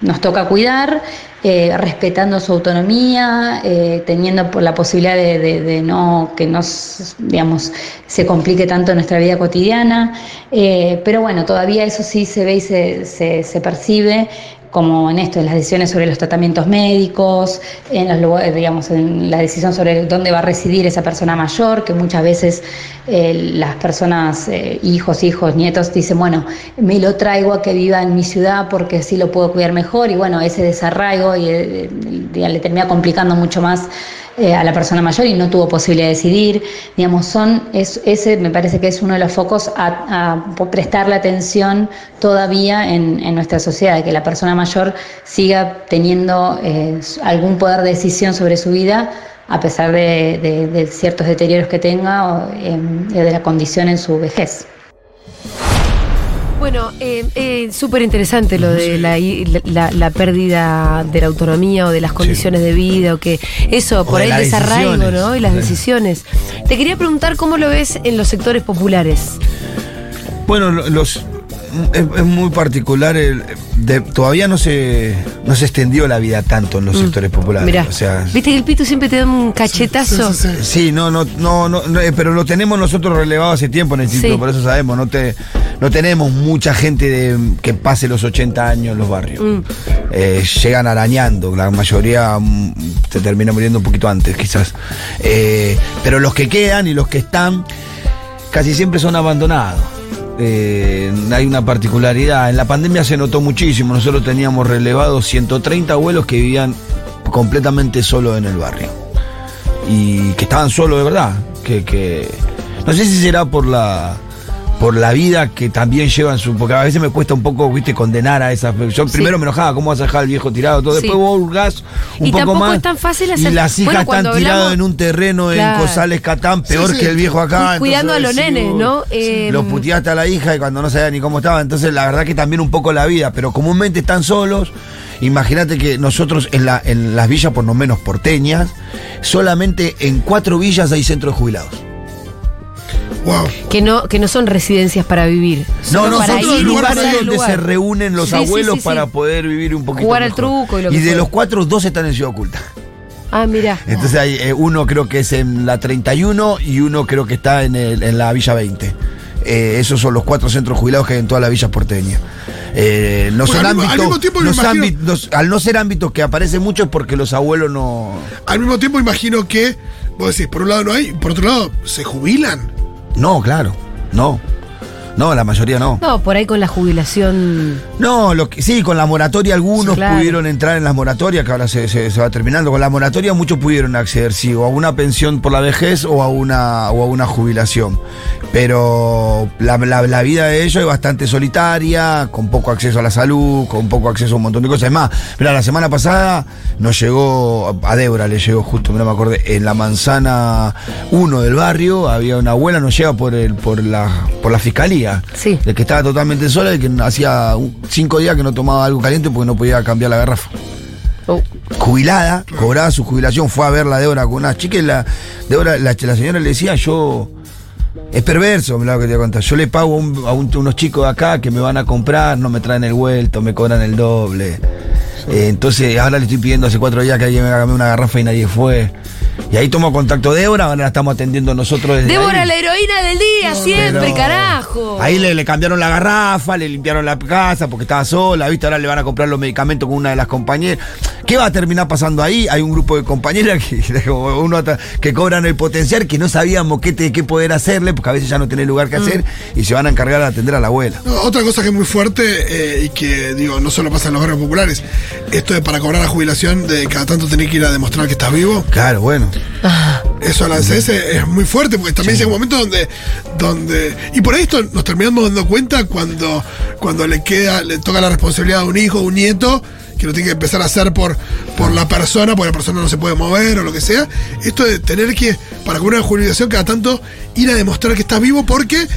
nos toca cuidar, eh, respetando su autonomía, teniendo la posibilidad de, de- no que nos, digamos, se complique tanto nuestra vida cotidiana. Pero bueno, todavía eso sí se ve y se- se percibe como en esto, en las decisiones sobre los tratamientos médicos, en los lugares, digamos, en la decisión sobre dónde va a residir esa persona mayor, que muchas veces eh, las personas, eh, hijos, hijos, nietos, dicen, bueno, me lo traigo a que viva en mi ciudad porque así lo puedo cuidar mejor, y bueno, ese desarraigo y, eh, le termina complicando mucho más eh, a la persona mayor y no tuvo posibilidad de decidir. Digamos, son, es, ese me parece que es uno de los focos a, a prestarle atención todavía en, nuestra sociedad, que la persona mayor siga teniendo eh, algún poder de decisión sobre su vida a pesar de, de, de ciertos deterioros que tenga o eh, de la condición en su vejez. Bueno, eh, eh, súper interesante lo de la, la, la, pérdida de la autonomía o de las condiciones sí. de vida, o que eso, por ahí desarraigo, ¿no? Y las sí. decisiones. Te quería preguntar cómo lo ves en los sectores populares. Bueno, los, es, es, muy particular. El, de, todavía no se, no se extendió la vida tanto en los mm. sectores populares. Mirá, o sea, ¿Viste que el Pitu siempre te da un cachetazo? Sí, sí, sí. sí no, no, no, no, pero lo tenemos nosotros relevado hace tiempo en el instituto, por eso sabemos. No, te, no tenemos mucha gente de, que pase los 80 años en los barrios. Mm. Eh, llegan arañando, la mayoría mm, se termina muriendo un poquito antes, quizás. Eh, pero los que quedan y los que están casi siempre son abandonados eh, hay una particularidad. En la pandemia se notó muchísimo. Nosotros teníamos relevados 130 abuelos que vivían completamente solos en el barrio. Y que estaban solos de verdad. Que, que no sé si será por la por la vida que también llevan su. Porque a veces me cuesta un poco, viste, condenar a esas. Yo sí. primero me enojaba, ¿cómo vas a dejar al viejo tirado? Todo, sí. Después vos hurgás un y poco más. Es tan fácil hacer... Y las hijas bueno, están tiradas en un terreno claro. en Cosales Catán, peor sí, que el viejo acá. Cuidando entonces, a los nenes, ¿no? Eh... Los puteaste a la hija y cuando no sabía ni cómo estaba. Entonces, la verdad que también un poco la vida, pero comúnmente están solos. Imagínate que nosotros en, la, en las villas, por lo menos porteñas, solamente en cuatro villas hay centros de jubilados. Wow. Que no, que no son residencias para vivir. No, no, son ir, lugares donde lugar. se reúnen los sí, abuelos sí, sí, para poder vivir un poquito. Jugar mejor. al truco y lo que Y de fue. los cuatro, dos están en Ciudad Oculta. Ah, mira. Entonces hay eh, uno creo que es en la 31 y uno creo que está en, el, en la Villa 20. Eh, esos son los cuatro centros jubilados que hay en todas las villas porteñas. Eh, no son al ámbitos, mismo no imagino, ámbitos, al no ser ámbitos que aparecen mucho es porque los abuelos no. Al mismo tiempo imagino que, vos decís, por un lado no hay, por otro lado, ¿se jubilan? No, claro, no. No, la mayoría no. No, por ahí con la jubilación. No, lo que, sí, con la moratoria algunos claro. pudieron entrar en las moratorias, que ahora se, se, se, va terminando. Con la moratoria muchos pudieron acceder, sí, o a una pensión por la vejez o a una, o a una jubilación. Pero la, la, la, vida de ellos es bastante solitaria, con poco acceso a la salud, con poco acceso a un montón de cosas. Es más, mira, la semana pasada nos llegó, a Débora le llegó justo, no me acordé, en la manzana 1 del barrio, había una abuela, nos llega por, el, por, la, por la fiscalía Sí. De que estaba totalmente sola y que hacía cinco días que no tomaba algo caliente porque no podía cambiar la garrafa. Oh. Jubilada, cobraba su jubilación, fue a ver la Débora con una chica y la Débora, la, la señora le decía, yo. Es perverso, me lo que te voy a contar. Yo le pago un, a un, unos chicos de acá que me van a comprar, no me traen el vuelto, me cobran el doble. Sí. Eh, entonces, ahora le estoy pidiendo hace cuatro días que alguien me haga una garrafa y nadie fue. Y ahí tomó contacto Débora, ahora la estamos atendiendo nosotros desde Débora, ahí. la heroína del día, no, siempre, pero... carajo. Ahí le, le, cambiaron la garrafa, le limpiaron la casa porque estaba sola, ¿viste? Ahora le van a comprar los medicamentos con una de las compañeras. ¿Qué va a terminar pasando ahí? Hay un grupo de compañeras que, uno, que cobran el potencial que no sabíamos qué, qué poder hacerle, porque a veces ya no tiene lugar que hacer, mm. y se van a encargar de atender a la abuela. No, otra cosa que es muy fuerte eh, y que, digo, no solo pasa en los barrios populares, esto de para cobrar la jubilación, de cada tanto tener que ir a demostrar que estás vivo. Claro, bueno. Ah. Eso a la es muy fuerte, porque también sí. llega un momento donde, donde. Y por ahí esto nos terminamos dando cuenta cuando, cuando le queda, le toca la responsabilidad a un hijo, un nieto, que lo tiene que empezar a hacer por, por la persona, porque la persona no se puede mover o lo que sea. Esto de tener que, para cubrir una jubilación, cada tanto ir a demostrar que estás vivo porque. Sí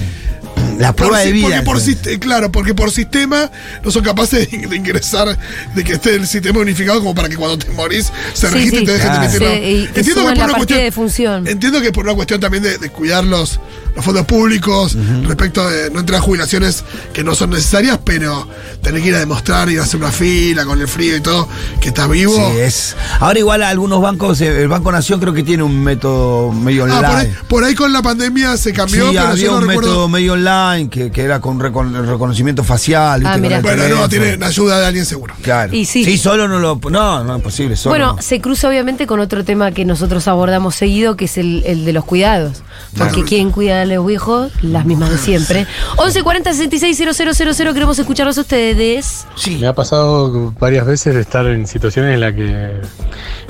la prueba por, de vida. Porque por, claro, porque por sistema no son capaces de, de, ingresar, de que esté el sistema unificado como para que cuando te morís se sí, registre sí, y te dejen claro. de meterlo. Sí, entiendo que por una cuestión de función. Entiendo que por una cuestión también de, de cuidar los, los, fondos públicos, uh -huh. respecto de no entrar a jubilaciones que no son necesarias, pero tener que ir a demostrar, ir a hacer una fila con el frío y todo, que estás vivo. Sí, es. Ahora igual algunos bancos, eh, el Banco Nación creo que tiene un método medio online. Ah, por, ahí, por ahí con la pandemia se cambió, sí, pero había yo no un recuerdo. método medio online online, que, que era con recon- reconocimiento facial. Ah, Bueno, no, tiene ayuda de alguien seguro. Claro. Y sí. solo no lo. No, no es posible. Solo Bueno, no. se cruza obviamente con otro tema que nosotros abordamos seguido, que es el, el de los cuidados. Porque Claro. ¿quién cuida a los viejos? Las mismas de siempre. 11 40 66 000, queremos escucharlos a ustedes. Sí. Me ha pasado varias veces de estar en situaciones en las que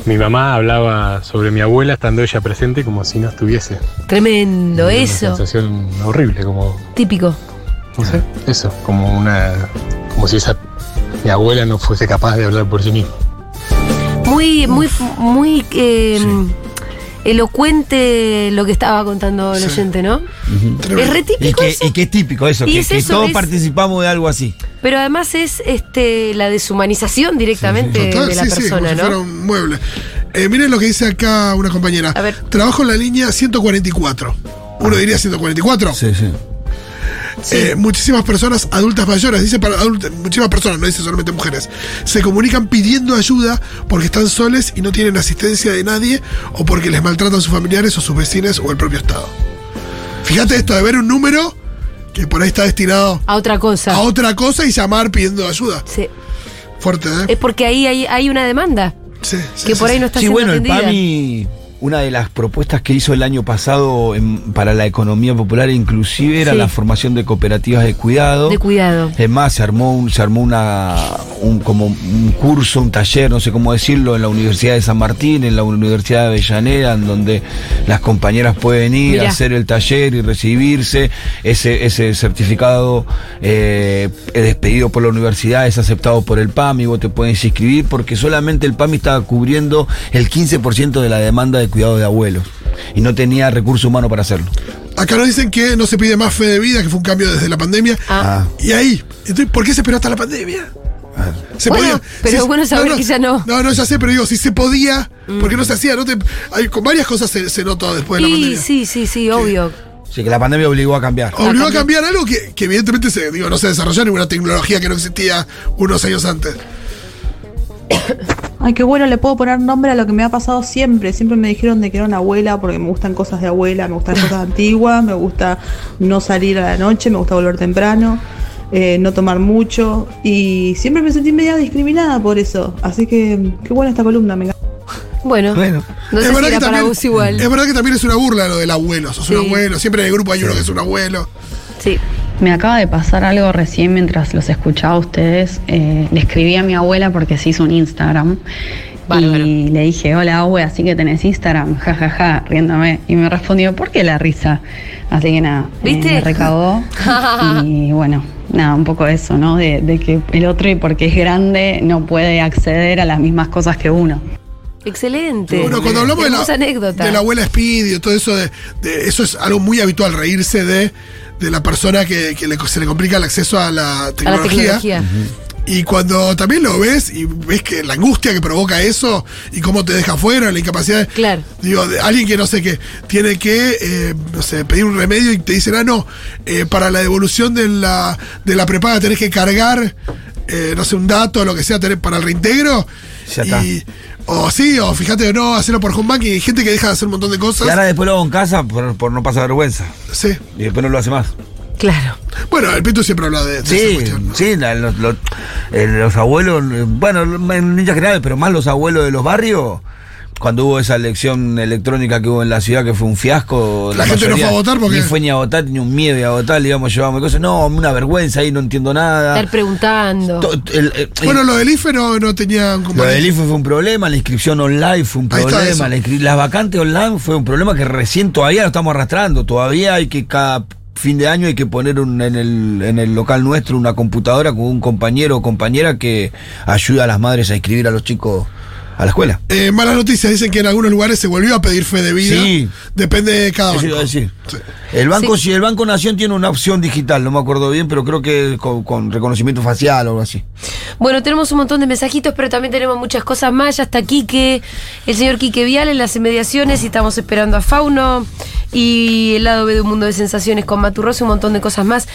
mi mamá hablaba sobre mi abuela estando ella presente como si no estuviese. Tremendo, Una eso. sensación horrible, como, Típico. no sé, eso, como una, como si esa, mi abuela no fuese capaz de hablar por sí misma. Muy, muy, muy eh, elocuente lo que estaba contando el oyente, ¿no? Es re Y típico que, eso. y que es típico eso, Y que, es que eso, todos es- participamos de algo así. Pero además es este la deshumanización directamente Total, de la sí, sí, persona, como si ¿no? fuera un mueble. Eh, miren lo que dice acá una compañera. A ver. Trabajo en la línea 144. Uno diría 144. Sí, sí. Eh, muchísimas personas adultas mayores, dice para adultas, muchísimas personas, no dice solamente mujeres, se comunican pidiendo ayuda porque están soles y no tienen asistencia de nadie o porque les maltratan sus familiares o sus vecinos o el propio Estado. Fíjate esto de ver un número que por ahí está destinado A otra cosa. a otra cosa y llamar pidiendo ayuda. Sí. Fuerte, ¿eh? Es porque ahí hay, hay una demanda Sí, sí, que sí, por ahí sí. no está Sí, siendo bueno, el. PAMI, una de las propuestas que hizo el año pasado en- para la economía popular inclusive era Sí. la formación de cooperativas de cuidado. De cuidado. Es más, se armó un, se armó una un como un curso, un taller, no sé cómo decirlo, en la Universidad de San Martín, en la Universidad de Avellaneda, en donde las compañeras pueden ir Mirá. a hacer el taller y recibirse. Ese, ese certificado eh, es despedido por la universidad, es aceptado por el PAMI, vos te puedes inscribir porque solamente el PAMI estaba cubriendo el 15% de la demanda de cuidado de abuelos y no tenía recurso humano para hacerlo. Acá nos dicen que no se pide más fe de vida, que fue un cambio desde la pandemia. Ah. Y ahí, entonces, ¿por qué se esperó hasta la pandemia? Se Bueno, pero es bueno saber que ya no. No, no, ya sé, pero digo, si se podía, ¿por qué no se hacía? No te- hay, con varias cosas se, se notó después de la Y pandemia. sí, sí, sí, obvio. Así que la pandemia obligó a cambiar. Obligó a cambiar algo que, que evidentemente se, digo, no se desarrolló ninguna tecnología que no existía unos años antes. Ay, qué bueno, le puedo poner nombre a lo que me ha pasado siempre. Siempre me dijeron de que era una abuela porque me gustan cosas de abuela, me gustan cosas antiguas, me gusta no salir a la noche, me gusta volver temprano, eh, no tomar mucho. Y siempre me sentí media discriminada por eso. Así que qué buena esta columna, me encanta. Bueno, Bueno. no sé es, si verdad era que para también, vos igual. es verdad que también es una burla lo del abuelo. Sos un Sí. abuelo. Siempre en el grupo hay uno que es un abuelo. Sí. Me acaba de pasar algo recién mientras los escuchaba a ustedes. Eh, le escribí a mi abuela porque se hizo un Instagram. Bárbaro. Y le dije, hola abue, así que tenés Instagram, ja, ja, ja, riéndome. Y me respondió, ¿por qué la risa? Así que nada, eh, ¿Viste? me recagó. y bueno, nada, un poco eso, ¿no? De, de que el otro, y porque es grande, no puede acceder a las mismas cosas que uno. Excelente. Bueno, cuando hablamos de la, anécdota. de la abuela Speedy y todo eso, de, de- eso es algo muy habitual, reírse de, de la persona que, que le- se le complica el acceso a la a la tecnología. Y cuando también lo ves y ves que la angustia que provoca eso y cómo te deja fuera, la incapacidad. de- Claro. Digo, de alguien que no sé qué, tiene que, eh, no sé, pedir un remedio y te dicen, ah, no, eh, para la devolución de la, de la prepaga tenés que cargar, eh, no sé, un dato o lo que sea tenés para el reintegro. Ya está. O sí, o fíjate, o no, hacerlo por home banking. Y hay gente que deja de hacer un montón de cosas. Y ahora después lo hago en casa por, por no pasar vergüenza. Sí. Y después no lo hace más. Claro. Bueno, el Pitu siempre habla de, de esa Sí, cuestión. ¿no? sí, la- los, los- eh, los abuelos, bueno, en líneas generales, pero más los abuelos de los barrios, cuando hubo esa elección electrónica que hubo en la ciudad que fue un fiasco. La gente no fue a votar porque- Ni fue ni a votar, ni un miedo a votar, le íbamos llevamos cosas. No, una vergüenza ahí, no entiendo nada. Estar preguntando. To- el- el- Bueno, lo del IFE no, no tenía lo del IFE fue un problema, la inscripción online fue un problema, la inscri- las vacantes online fue un problema que recién todavía lo estamos arrastrando. Todavía hay que cada fin de año hay que poner un- en, el, en el local nuestro una computadora con un compañero o compañera que ayuda a las madres a inscribir a los chicos a la escuela. Eh, malas noticias, dicen que en algunos lugares se volvió a pedir fe de vida. Sí. Depende de cada Eso banco. iba a decir. Sí. El banco, Sí. si el Banco Nación tiene una opción digital, no me acuerdo bien, pero creo que con, con reconocimiento facial o algo así. Bueno, tenemos un montón de mensajitos, pero también tenemos muchas cosas más. Ya está Quique, el señor Quique Vial en las inmediaciones y estamos esperando a Fauno. Y el lado B de un mundo de sensaciones con Maturroso y un montón de cosas más.